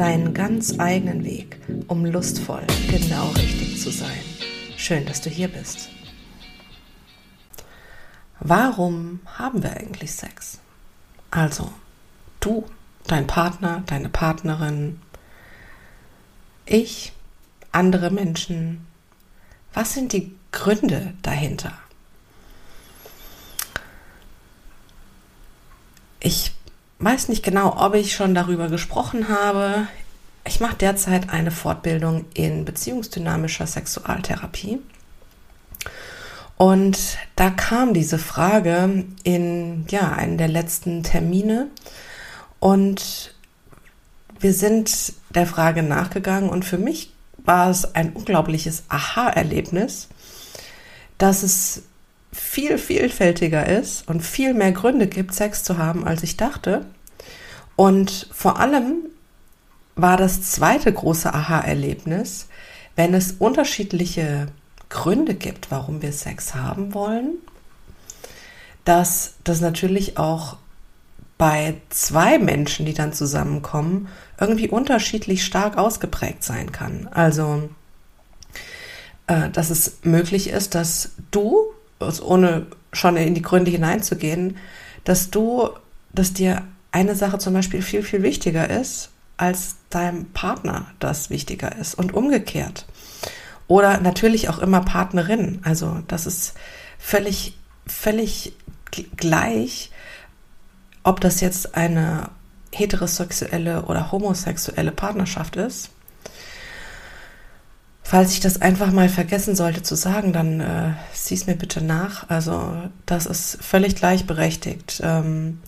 deinen ganz eigenen Weg, um lustvoll genau richtig zu sein. Schön, dass du hier bist. Warum haben wir eigentlich Sex? Also, du, dein Partner, deine Partnerin, ich, andere Menschen. Was sind die Gründe dahinter? Ich weiß nicht genau, ob ich schon darüber gesprochen habe. Ich mache derzeit eine Fortbildung in beziehungsdynamischer Sexualtherapie. Und da kam diese Frage in ja, einen der letzten Termine. Und wir sind der Frage nachgegangen und für mich war es ein unglaubliches Aha-Erlebnis, dass es viel vielfältiger ist und viel mehr Gründe gibt, Sex zu haben, als ich dachte. Und vor allem war das zweite große Aha-Erlebnis, wenn es unterschiedliche Gründe gibt, warum wir Sex haben wollen, dass das natürlich auch bei zwei Menschen, die dann zusammenkommen, irgendwie unterschiedlich stark ausgeprägt sein kann. Also, äh, dass es möglich ist, dass du, also ohne schon in die Gründe hineinzugehen, dass du, dass dir eine Sache zum Beispiel viel, viel wichtiger ist, als deinem Partner das wichtiger ist und umgekehrt. Oder natürlich auch immer Partnerin. Also das ist völlig, völlig gleich, ob das jetzt eine heterosexuelle oder homosexuelle Partnerschaft ist. Falls ich das einfach mal vergessen sollte zu sagen, dann äh, sieh es mir bitte nach. Also das ist völlig gleichberechtigt. Ähm,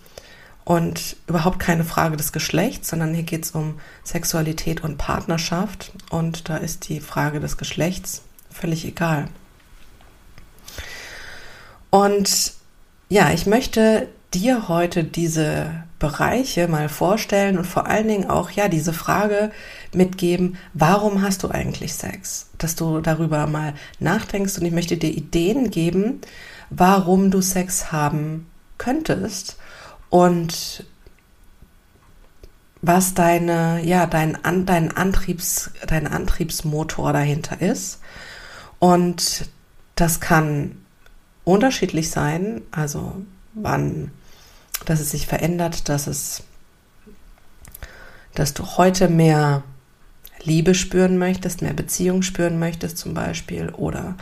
und überhaupt keine Frage des Geschlechts, sondern hier geht es um Sexualität und Partnerschaft und da ist die Frage des Geschlechts völlig egal. Und ja, ich möchte dir heute diese Bereiche mal vorstellen und vor allen Dingen auch ja diese Frage mitgeben, warum hast du eigentlich Sex? Dass du darüber mal nachdenkst und ich möchte dir Ideen geben, warum du Sex haben könntest und was deine, ja, dein, dein, Antriebs, dein Antriebsmotor dahinter ist. Und das kann unterschiedlich sein, also wann, dass es sich verändert, dass es, dass du heute mehr Liebe spüren möchtest, mehr Beziehung spüren möchtest zum Beispiel oder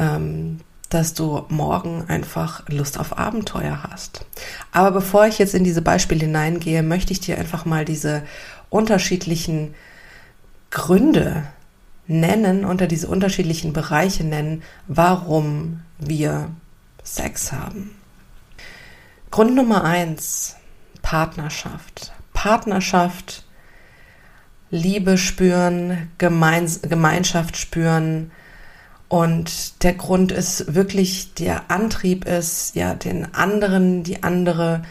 ähm, dass du morgen einfach Lust auf Abenteuer hast. Aber bevor ich jetzt in diese Beispiele hineingehe, möchte ich dir einfach mal diese unterschiedlichen Gründe nennen, unter diese unterschiedlichen Bereiche nennen, warum wir Sex haben. Grund Nummer eins, Partnerschaft. Partnerschaft, Liebe spüren, Gemeins Gemeinschaft spüren, und der Grund ist wirklich, der Antrieb ist, ja, den anderen, die andere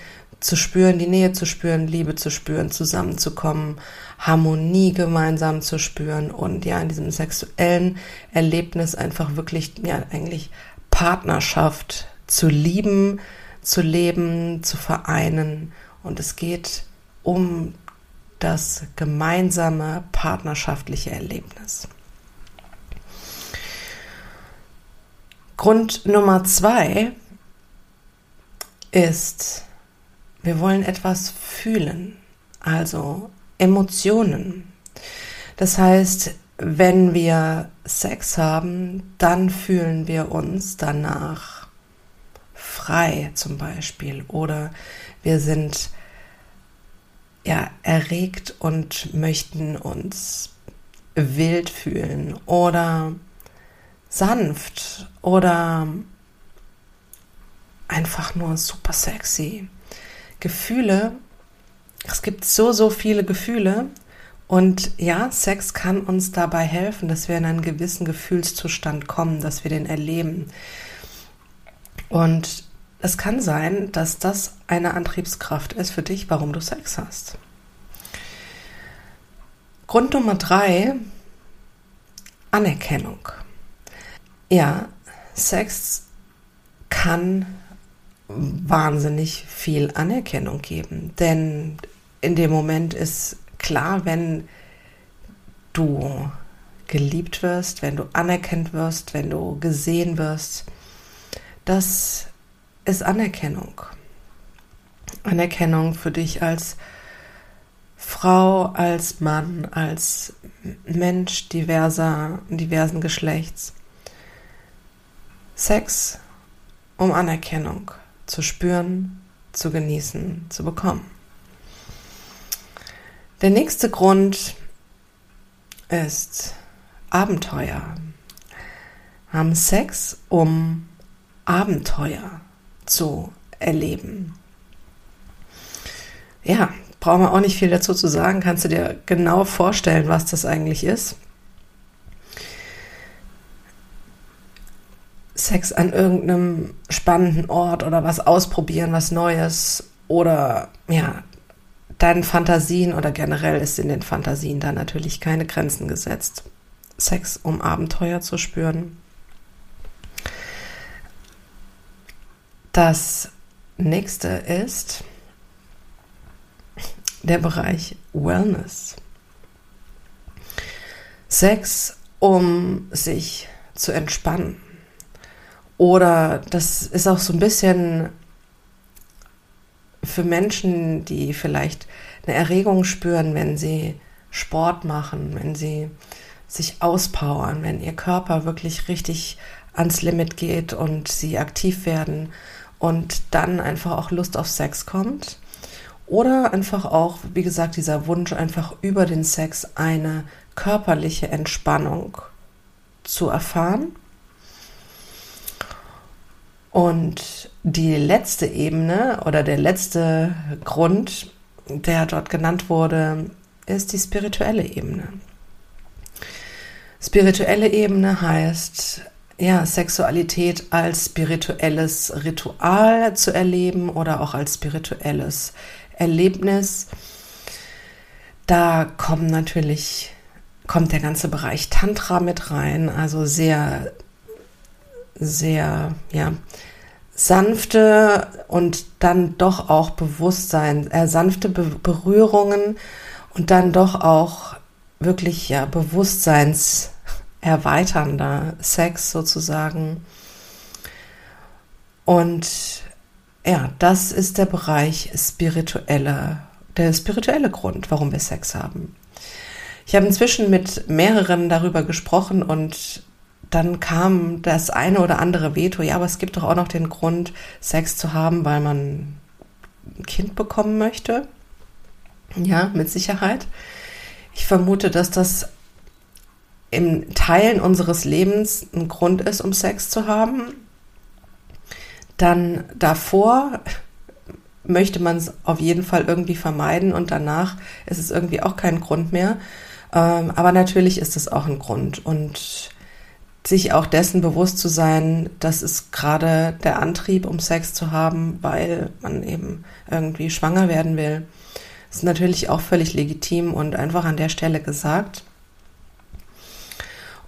zu spüren, die Nähe zu spüren, Liebe zu spüren, zusammenzukommen, Harmonie gemeinsam zu spüren und ja, in diesem sexuellen Erlebnis einfach wirklich, ja, eigentlich Partnerschaft zu lieben, zu leben, zu vereinen. Und es geht um das gemeinsame partnerschaftliche Erlebnis. Grund Nummer zwei ist, wir wollen etwas fühlen, also Emotionen. Das heißt, wenn wir Sex haben, dann fühlen wir uns danach frei zum Beispiel oder wir sind ja erregt und möchten uns wild fühlen oder sanft oder einfach nur super sexy. Gefühle, es gibt so, so viele Gefühle Und ja, Sex kann uns dabei helfen, dass wir in einen gewissen Gefühlszustand kommen, dass wir den erleben. Und es kann sein, dass das eine Antriebskraft ist für dich, warum du Sex hast. Grund Nummer drei, Anerkennung. Ja, Sex kann wahnsinnig viel Anerkennung geben, denn in dem Moment ist klar, wenn du geliebt wirst, wenn du anerkannt wirst, wenn du gesehen wirst, das ist Anerkennung. Anerkennung für dich als Frau, als Mann, als Mensch diverser, diversen Geschlechts. Sex, um Anerkennung zu spüren, zu genießen, zu bekommen. Der nächste Grund ist Abenteuer. Wir haben Sex, um Abenteuer zu erleben. Ja, brauchen wir auch nicht viel dazu zu sagen. Kannst du dir genau vorstellen, was das eigentlich ist? Sex an irgendeinem spannenden Ort oder was ausprobieren, was Neues oder ja, deinen Fantasien oder generell ist in den Fantasien da natürlich keine Grenzen gesetzt. Sex, um Abenteuer zu spüren. Das nächste ist der Bereich Wellness. Sex, um sich zu entspannen. Oder das ist auch so ein bisschen für Menschen, die vielleicht eine Erregung spüren, wenn sie Sport machen, wenn sie sich auspowern, wenn ihr Körper wirklich richtig ans Limit geht und sie aktiv werden und dann einfach auch Lust auf Sex kommt. Oder einfach auch, wie gesagt, dieser Wunsch, einfach über den Sex eine körperliche Entspannung zu erfahren und die letzte Ebene oder der letzte Grund, der dort genannt wurde, ist die spirituelle Ebene. Spirituelle Ebene heißt, ja, Sexualität als spirituelles Ritual zu erleben oder auch als spirituelles Erlebnis. Da kommen natürlich, kommt der ganze Bereich Tantra mit rein, also sehr sehr, ja, sanfte und dann doch auch Bewusstsein, äh, sanfte Be Berührungen und dann doch auch wirklich, ja, bewusstseinserweiternder Sex sozusagen. Und ja, das ist der Bereich spirituelle, der spirituelle Grund, warum wir Sex haben. Ich habe inzwischen mit mehreren darüber gesprochen und dann kam das eine oder andere Veto, ja, aber es gibt doch auch noch den Grund, Sex zu haben, weil man ein Kind bekommen möchte. Ja, mit Sicherheit. Ich vermute, dass das im Teilen unseres Lebens ein Grund ist, um Sex zu haben. Dann davor möchte man es auf jeden Fall irgendwie vermeiden und danach ist es irgendwie auch kein Grund mehr. Ähm, aber natürlich ist es auch ein Grund und sich auch dessen bewusst zu sein, das ist gerade der Antrieb, um Sex zu haben, weil man eben irgendwie schwanger werden will. ist natürlich auch völlig legitim und einfach an der Stelle gesagt.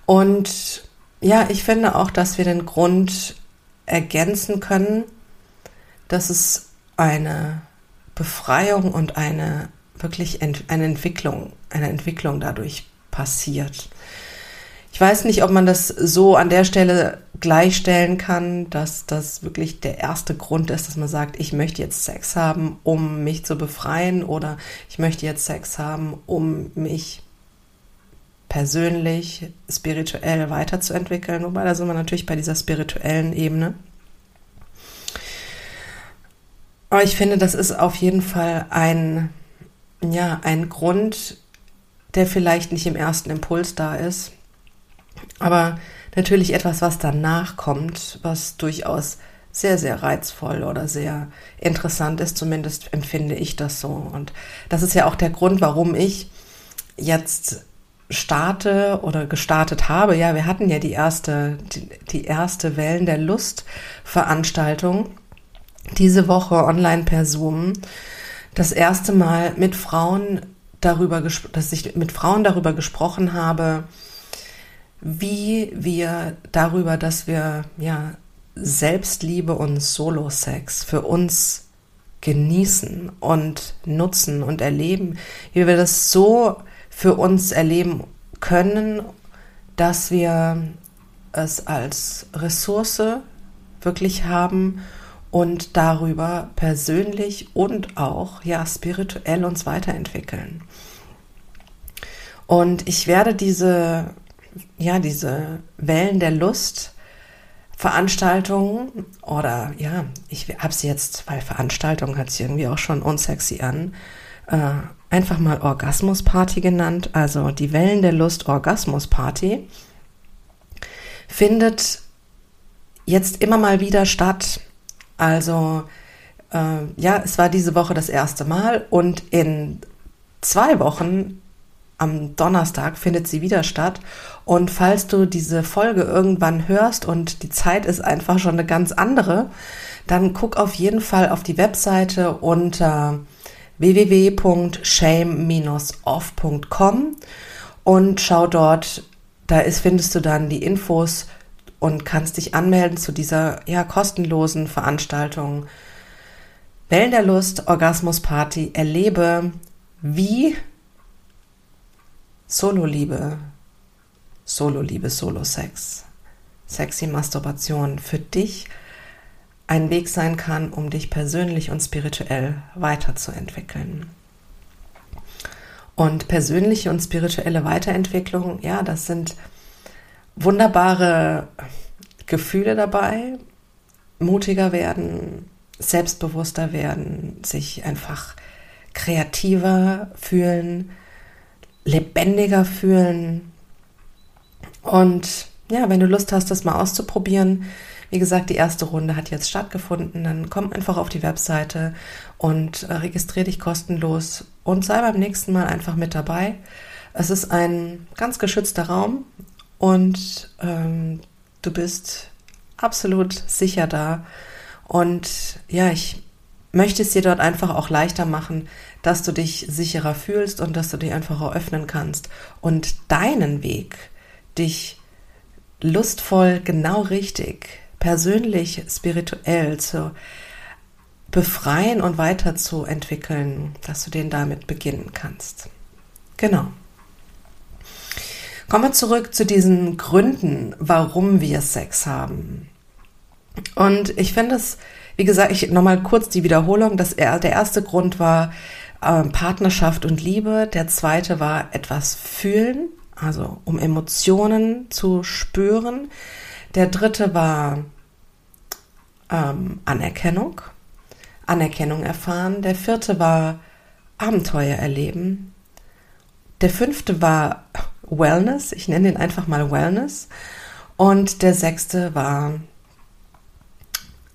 Und ja, ich finde auch, dass wir den Grund ergänzen können, dass es eine Befreiung und eine wirklich ent eine Entwicklung, eine Entwicklung dadurch passiert. Ich weiß nicht, ob man das so an der Stelle gleichstellen kann, dass das wirklich der erste Grund ist, dass man sagt, ich möchte jetzt Sex haben, um mich zu befreien oder ich möchte jetzt Sex haben, um mich persönlich, spirituell weiterzuentwickeln. Wobei da sind wir natürlich bei dieser spirituellen Ebene. Aber ich finde, das ist auf jeden Fall ein, ja, ein Grund, der vielleicht nicht im ersten Impuls da ist, aber natürlich etwas, was danach kommt, was durchaus sehr, sehr reizvoll oder sehr interessant ist, zumindest empfinde ich das so. Und das ist ja auch der Grund, warum ich jetzt starte oder gestartet habe, ja, wir hatten ja die erste, die, erste Wellen der Lust Veranstaltung diese Woche online per Zoom. Das erste Mal mit Frauen darüber, dass ich mit Frauen darüber gesprochen habe, wie wir darüber, dass wir ja Selbstliebe und Solo-Sex für uns genießen und nutzen und erleben, wie wir das so für uns erleben können, dass wir es als Ressource wirklich haben und darüber persönlich und auch ja spirituell uns weiterentwickeln. Und ich werde diese ja diese Wellen der Lust Veranstaltungen oder ja, ich habe sie jetzt, weil Veranstaltung hat sie irgendwie auch schon unsexy an, äh, einfach mal Orgasmusparty genannt. Also die Wellen der Lust Orgasmusparty findet jetzt immer mal wieder statt. Also äh, ja, es war diese Woche das erste Mal und in zwei Wochen am Donnerstag findet sie wieder statt. Und falls du diese Folge irgendwann hörst und die Zeit ist einfach schon eine ganz andere, dann guck auf jeden Fall auf die Webseite unter www.shame-off.com und schau dort, da ist, findest du dann die Infos und kannst dich anmelden zu dieser ja kostenlosen Veranstaltung. Wellen der Lust, Orgasmus Party, erlebe, wie Solo-Liebe, Solo-Liebe, Solo-Sex, sexy Masturbation für dich. Ein Weg sein kann, um dich persönlich und spirituell weiterzuentwickeln. Und persönliche und spirituelle Weiterentwicklung, ja, das sind wunderbare Gefühle dabei, mutiger werden, selbstbewusster werden, sich einfach kreativer fühlen, lebendiger fühlen. Und ja, wenn du Lust hast, das mal auszuprobieren, wie gesagt, die erste Runde hat jetzt stattgefunden, dann komm einfach auf die Webseite und äh, registriere dich kostenlos und sei beim nächsten Mal einfach mit dabei. Es ist ein ganz geschützter Raum und ähm, du bist absolut sicher da. Und ja, ich möchte es dir dort einfach auch leichter machen, dass du dich sicherer fühlst und dass du dich einfach eröffnen kannst und deinen Weg, dich lustvoll, genau richtig, persönlich, spirituell zu befreien und weiterzuentwickeln, dass du den damit beginnen kannst. Genau. Kommen wir zurück zu diesen Gründen, warum wir Sex haben. Und ich finde es, wie gesagt, ich nochmal kurz die Wiederholung. Das, der erste Grund war, ähm, Partnerschaft und Liebe. Der zweite war etwas fühlen, also um Emotionen zu spüren. Der dritte war ähm, Anerkennung, Anerkennung erfahren. Der vierte war Abenteuer erleben. Der fünfte war Wellness, ich nenne ihn einfach mal Wellness. Und der sechste war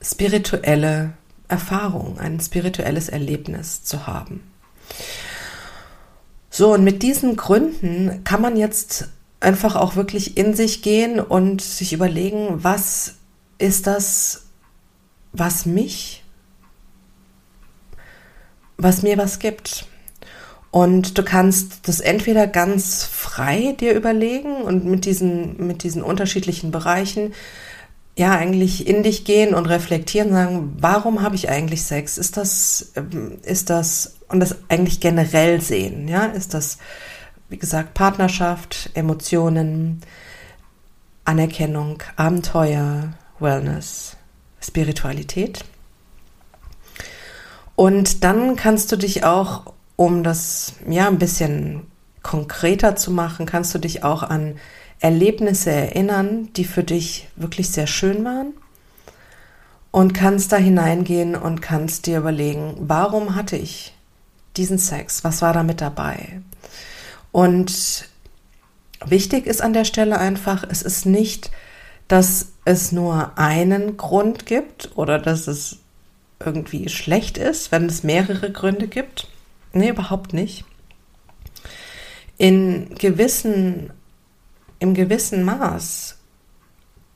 spirituelle Erfahrung, ein spirituelles Erlebnis zu haben. So, und mit diesen Gründen kann man jetzt einfach auch wirklich in sich gehen und sich überlegen, was ist das, was mich, was mir was gibt. Und du kannst das entweder ganz frei dir überlegen und mit diesen, mit diesen unterschiedlichen Bereichen ja eigentlich in dich gehen und reflektieren, sagen, warum habe ich eigentlich Sex? Ist das, ähm, ist das, und das eigentlich generell sehen, ja? Ist das, wie gesagt, Partnerschaft, Emotionen, Anerkennung, Abenteuer, Wellness, Spiritualität? Und dann kannst du dich auch, um das ja ein bisschen konkreter zu machen, kannst du dich auch an Erlebnisse erinnern, die für dich wirklich sehr schön waren und kannst da hineingehen und kannst dir überlegen, warum hatte ich diesen Sex? Was war da mit dabei? Und wichtig ist an der Stelle einfach, es ist nicht, dass es nur einen Grund gibt oder dass es irgendwie schlecht ist, wenn es mehrere Gründe gibt. Nee, überhaupt nicht. in gewissen, im gewissen Maß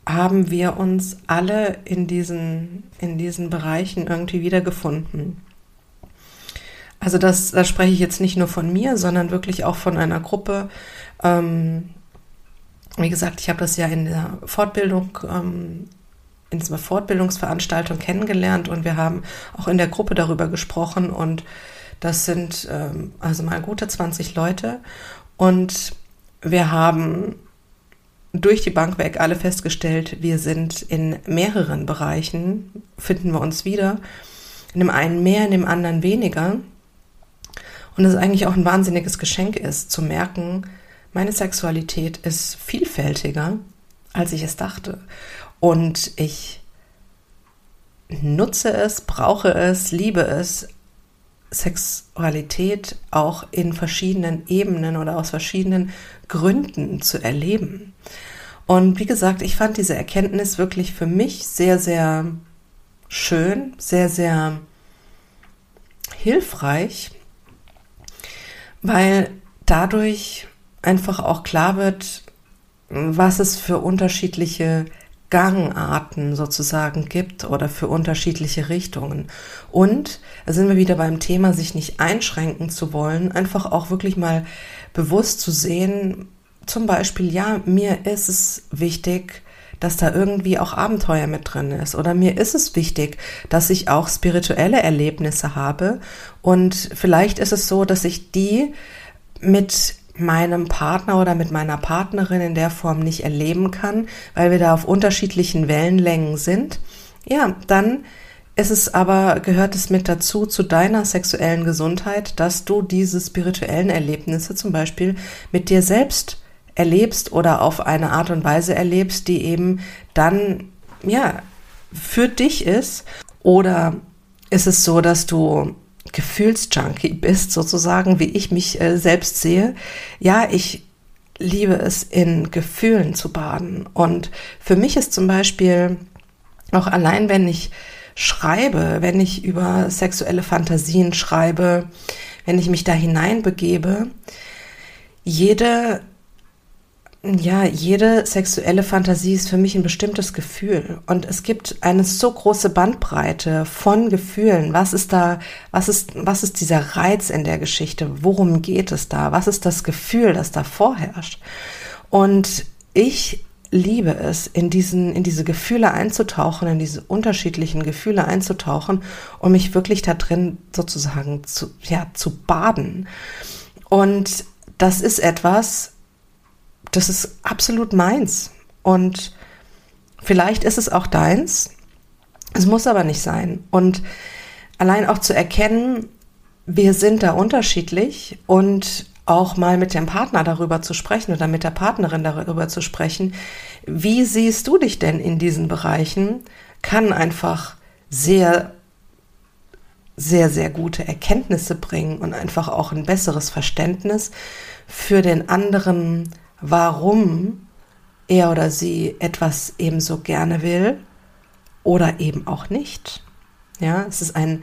haben wir uns alle in diesen, in diesen Bereichen irgendwie wiedergefunden. Also das, da spreche ich jetzt nicht nur von mir, sondern wirklich auch von einer Gruppe. Ähm, wie gesagt, ich habe das ja in der Fortbildung, ähm, in dieser Fortbildungsveranstaltung kennengelernt und wir haben auch in der Gruppe darüber gesprochen und das sind ähm, also mal gute 20 Leute und wir haben durch die Bank weg alle festgestellt, wir sind in mehreren Bereichen, finden wir uns wieder. In dem einen mehr, in dem anderen weniger. Und es eigentlich auch ein wahnsinniges Geschenk ist, zu merken, meine Sexualität ist vielfältiger, als ich es dachte. Und ich nutze es, brauche es, liebe es, Sexualität auch in verschiedenen Ebenen oder aus verschiedenen Gründen zu erleben. Und wie gesagt, ich fand diese Erkenntnis wirklich für mich sehr, sehr schön, sehr, sehr hilfreich, weil dadurch einfach auch klar wird, was es für unterschiedliche Gangarten sozusagen gibt oder für unterschiedliche Richtungen. Und da sind wir wieder beim Thema, sich nicht einschränken zu wollen, einfach auch wirklich mal bewusst zu sehen, zum Beispiel, ja, mir ist es wichtig, dass da irgendwie auch Abenteuer mit drin ist. Oder mir ist es wichtig, dass ich auch spirituelle Erlebnisse habe. Und vielleicht ist es so, dass ich die mit meinem Partner oder mit meiner Partnerin in der Form nicht erleben kann, weil wir da auf unterschiedlichen Wellenlängen sind, ja, dann ist es aber, gehört es mit dazu, zu deiner sexuellen Gesundheit, dass du diese spirituellen Erlebnisse zum Beispiel mit dir selbst erlebst oder auf eine Art und Weise erlebst, die eben dann, ja, für dich ist. Oder ist es so, dass du Gefühlsjunkie bist, sozusagen, wie ich mich äh, selbst sehe. Ja, ich liebe es, in Gefühlen zu baden. Und für mich ist zum Beispiel auch allein, wenn ich schreibe, wenn ich über sexuelle Fantasien schreibe, wenn ich mich da hineinbegebe, jede ja, jede sexuelle Fantasie ist für mich ein bestimmtes Gefühl. Und es gibt eine so große Bandbreite von Gefühlen. Was ist da, was ist, was ist dieser Reiz in der Geschichte? Worum geht es da? Was ist das Gefühl, das da vorherrscht? Und ich liebe es, in diesen, in diese Gefühle einzutauchen, in diese unterschiedlichen Gefühle einzutauchen und mich wirklich da drin sozusagen zu, ja, zu baden. Und das ist etwas, das ist absolut meins. Und vielleicht ist es auch deins. Es muss aber nicht sein. Und allein auch zu erkennen, wir sind da unterschiedlich und auch mal mit dem Partner darüber zu sprechen oder mit der Partnerin darüber zu sprechen, wie siehst du dich denn in diesen Bereichen, kann einfach sehr, sehr, sehr gute Erkenntnisse bringen und einfach auch ein besseres Verständnis für den anderen warum er oder sie etwas ebenso gerne will oder eben auch nicht. Ja, es ist ein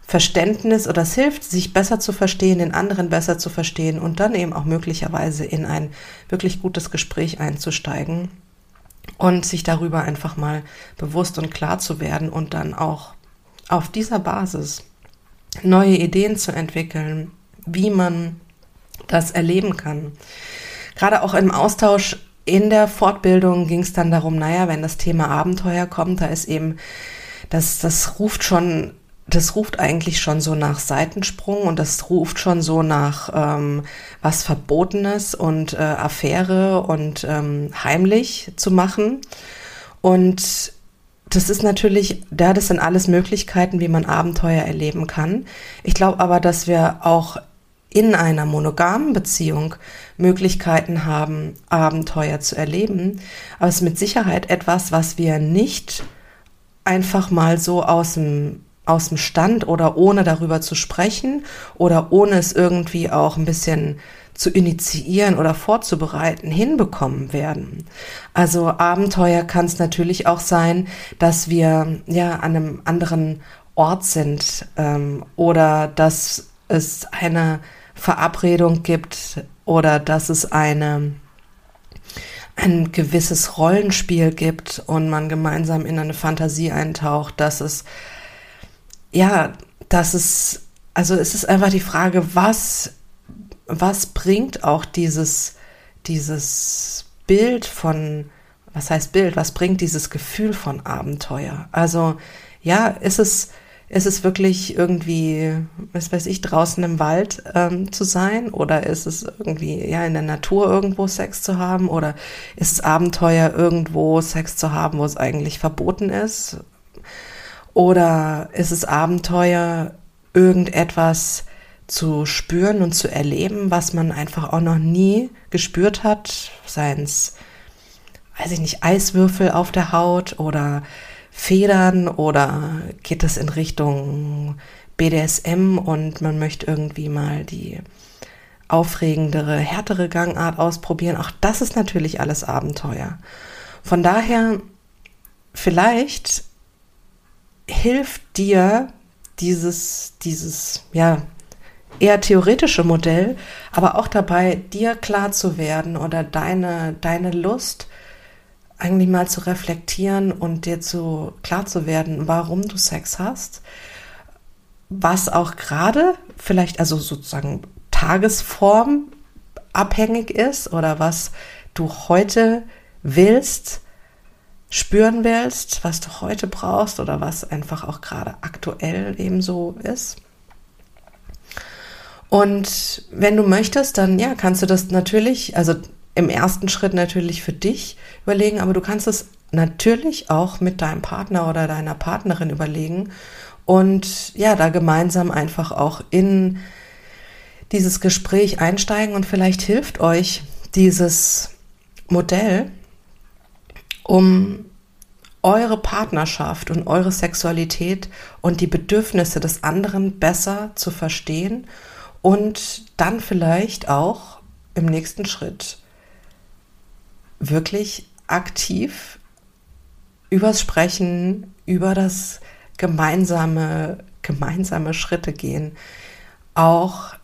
Verständnis oder es hilft, sich besser zu verstehen, den anderen besser zu verstehen und dann eben auch möglicherweise in ein wirklich gutes Gespräch einzusteigen und sich darüber einfach mal bewusst und klar zu werden und dann auch auf dieser Basis neue Ideen zu entwickeln, wie man das erleben kann gerade auch im Austausch in der Fortbildung ging es dann darum, naja, wenn das Thema Abenteuer kommt, da ist eben, das, das ruft schon, das ruft eigentlich schon so nach Seitensprung und das ruft schon so nach ähm, was Verbotenes und äh, Affäre und ähm, heimlich zu machen. Und das ist natürlich, ja, das sind alles Möglichkeiten, wie man Abenteuer erleben kann. Ich glaube aber, dass wir auch in einer monogamen Beziehung Möglichkeiten haben, Abenteuer zu erleben. Aber es ist mit Sicherheit etwas, was wir nicht einfach mal so aus dem, aus dem Stand oder ohne darüber zu sprechen oder ohne es irgendwie auch ein bisschen zu initiieren oder vorzubereiten hinbekommen werden. Also Abenteuer kann es natürlich auch sein, dass wir ja an einem anderen Ort sind ähm, oder dass es eine Verabredung gibt oder dass es eine ein gewisses Rollenspiel gibt und man gemeinsam in eine Fantasie eintaucht, dass es, ja, dass es, also es ist einfach die Frage, was, was bringt auch dieses, dieses Bild von, was heißt Bild, was bringt dieses Gefühl von Abenteuer? Also, ja, ist es, ist es wirklich irgendwie, was weiß ich, draußen im Wald ähm, zu sein? Oder ist es irgendwie, ja, in der Natur irgendwo Sex zu haben? Oder ist es Abenteuer, irgendwo Sex zu haben, wo es eigentlich verboten ist? Oder ist es Abenteuer, irgendetwas zu spüren und zu erleben, was man einfach auch noch nie gespürt hat? Seien es, weiß ich nicht, Eiswürfel auf der Haut oder Federn oder geht es in Richtung BDSM und man möchte irgendwie mal die aufregendere, härtere Gangart ausprobieren. Auch das ist natürlich alles Abenteuer. Von daher, vielleicht hilft dir dieses, dieses, ja, eher theoretische Modell, aber auch dabei, dir klar zu werden oder deine, deine Lust eigentlich mal zu reflektieren und dir zu klar zu werden, warum du Sex hast, was auch gerade vielleicht also sozusagen Tagesform abhängig ist oder was du heute willst, spüren willst, was du heute brauchst oder was einfach auch gerade aktuell eben so ist. Und wenn du möchtest, dann ja, kannst du das natürlich, also im ersten Schritt natürlich für dich überlegen, aber du kannst es natürlich auch mit deinem Partner oder deiner Partnerin überlegen und ja, da gemeinsam einfach auch in dieses Gespräch einsteigen und vielleicht hilft euch dieses Modell, um eure Partnerschaft und eure Sexualität und die Bedürfnisse des anderen besser zu verstehen und dann vielleicht auch im nächsten Schritt wirklich aktiv übers Sprechen, über das gemeinsame, gemeinsame Schritte gehen, auch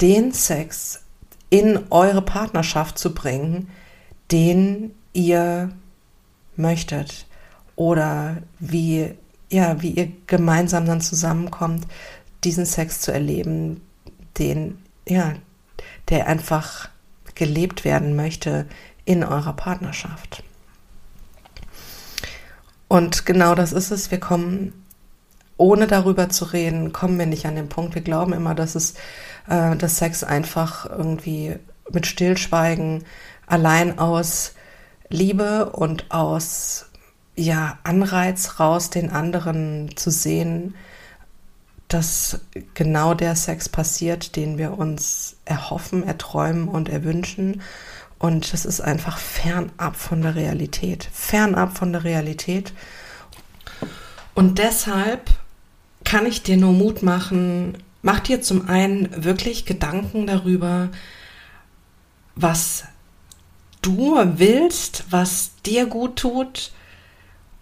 den Sex in eure Partnerschaft zu bringen, den ihr möchtet oder wie ja, wie ihr gemeinsam dann zusammenkommt, diesen Sex zu erleben, den ja, der einfach gelebt werden möchte in eurer Partnerschaft. Und genau das ist es. Wir kommen, ohne darüber zu reden, kommen wir nicht an den Punkt. Wir glauben immer, dass es, äh, dass Sex einfach irgendwie mit Stillschweigen allein aus Liebe und aus ja Anreiz raus, den anderen zu sehen, dass genau der Sex passiert, den wir uns erhoffen, erträumen und erwünschen. Und das ist einfach fernab von der Realität. Fernab von der Realität. Und deshalb kann ich dir nur Mut machen, mach dir zum einen wirklich Gedanken darüber, was du willst, was dir gut tut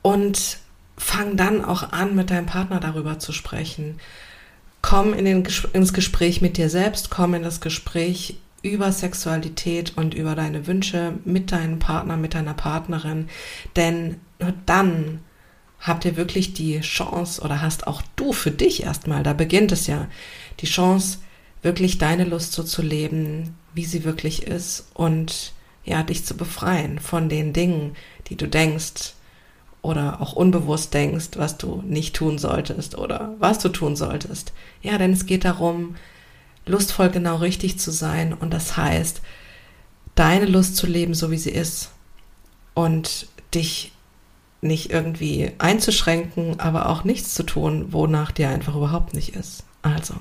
und fang dann auch an, mit deinem Partner darüber zu sprechen. Komm in den, ins Gespräch mit dir selbst, komm in das Gespräch über Sexualität und über deine Wünsche mit deinem Partner, mit deiner Partnerin. Denn nur dann habt ihr wirklich die Chance oder hast auch du für dich erstmal, da beginnt es ja, die Chance, wirklich deine Lust so zu leben, wie sie wirklich ist und ja, dich zu befreien von den Dingen, die du denkst, oder auch unbewusst denkst, was du nicht tun solltest oder was du tun solltest. Ja, denn es geht darum, lustvoll genau richtig zu sein und das heißt, deine Lust zu leben, so wie sie ist und dich nicht irgendwie einzuschränken, aber auch nichts zu tun, wonach dir einfach überhaupt nicht ist. Also,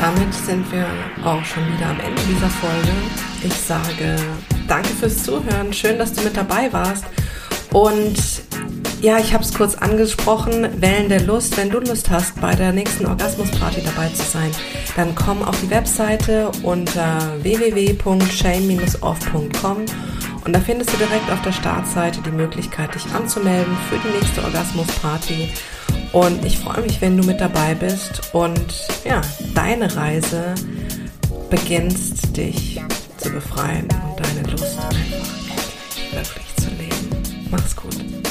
damit sind wir auch schon wieder am Ende dieser Folge. Ich sage danke fürs Zuhören. Schön, dass du mit dabei warst. Und ja, ich habe es kurz angesprochen, Wellen der Lust. Wenn du Lust hast, bei der nächsten Orgasmusparty dabei zu sein, dann komm auf die Webseite unter www.shame-off.com und da findest du direkt auf der Startseite die Möglichkeit, dich anzumelden für die nächste Orgasmusparty. Und ich freue mich, wenn du mit dabei bist und ja, deine Reise beginnst, dich zu befreien und deine Lust einfach endlich wirklich zu leben. Mach's gut.